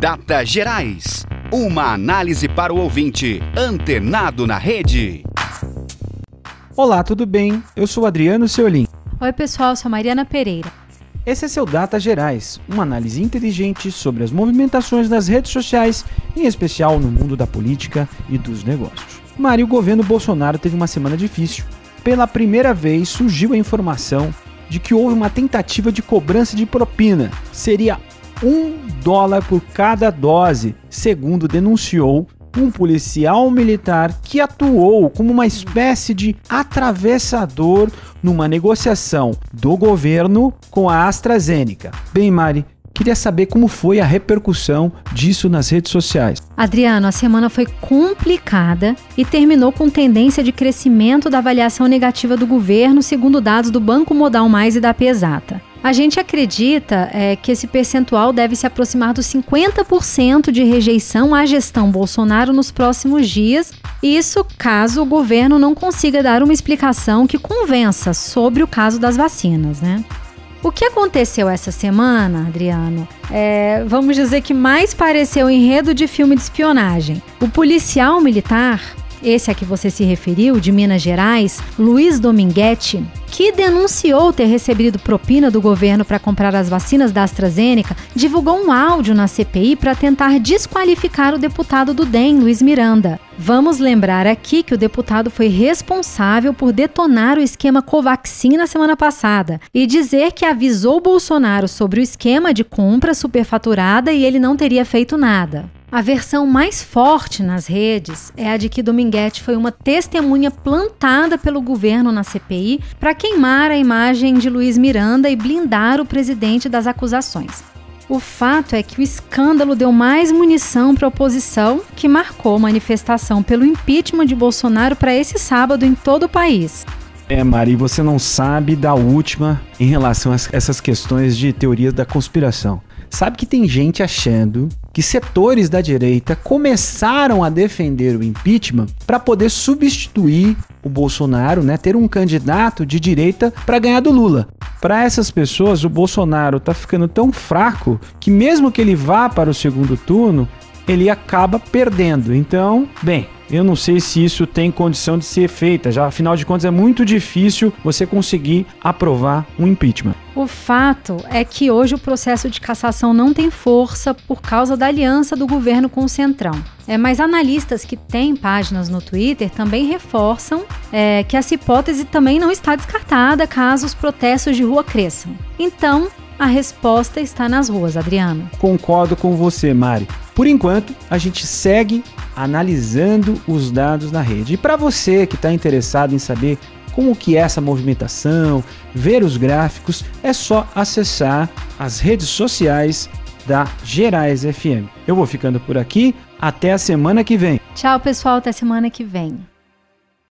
Data Gerais. Uma análise para o ouvinte antenado na rede. Olá, tudo bem? Eu sou Adriano Seolim. Oi, pessoal, sou Mariana Pereira. Esse é seu Data Gerais, uma análise inteligente sobre as movimentações nas redes sociais, em especial no mundo da política e dos negócios. Mário, o governo Bolsonaro teve uma semana difícil. Pela primeira vez surgiu a informação de que houve uma tentativa de cobrança de propina. Seria um dólar por cada dose, segundo denunciou um policial militar que atuou como uma espécie de atravessador numa negociação do governo com a AstraZeneca. Bem, Mari, Queria saber como foi a repercussão disso nas redes sociais. Adriano, a semana foi complicada e terminou com tendência de crescimento da avaliação negativa do governo, segundo dados do Banco Modal Mais e da Pesata. A gente acredita é, que esse percentual deve se aproximar dos 50% de rejeição à gestão Bolsonaro nos próximos dias, isso caso o governo não consiga dar uma explicação que convença sobre o caso das vacinas, né? O que aconteceu essa semana, Adriano, é, vamos dizer que mais pareceu enredo de filme de espionagem. O policial militar esse a que você se referiu, de Minas Gerais, Luiz Dominguete, que denunciou ter recebido propina do governo para comprar as vacinas da AstraZeneca, divulgou um áudio na CPI para tentar desqualificar o deputado do DEM, Luiz Miranda. Vamos lembrar aqui que o deputado foi responsável por detonar o esquema Covaxin na semana passada e dizer que avisou Bolsonaro sobre o esquema de compra superfaturada e ele não teria feito nada. A versão mais forte nas redes é a de que Dominguete foi uma testemunha plantada pelo governo na CPI para queimar a imagem de Luiz Miranda e blindar o presidente das acusações. O fato é que o escândalo deu mais munição para a oposição, que marcou manifestação pelo impeachment de Bolsonaro para esse sábado em todo o país. É, Mari, você não sabe da última em relação a essas questões de teorias da conspiração. Sabe que tem gente achando que setores da direita começaram a defender o impeachment para poder substituir o Bolsonaro, né, ter um candidato de direita para ganhar do Lula. Para essas pessoas, o Bolsonaro está ficando tão fraco que mesmo que ele vá para o segundo turno, ele acaba perdendo. Então, bem, eu não sei se isso tem condição de ser feita, já afinal de contas é muito difícil você conseguir aprovar um impeachment. O fato é que hoje o processo de cassação não tem força por causa da aliança do governo com o Centrão. É, mas analistas que têm páginas no Twitter também reforçam é, que essa hipótese também não está descartada caso os protestos de rua cresçam. Então, a resposta está nas ruas, Adriano. Concordo com você, Mari. Por enquanto, a gente segue analisando os dados na rede. E para você que está interessado em saber como que é essa movimentação, ver os gráficos, é só acessar as redes sociais da Gerais FM. Eu vou ficando por aqui, até a semana que vem. Tchau, pessoal, até semana que vem.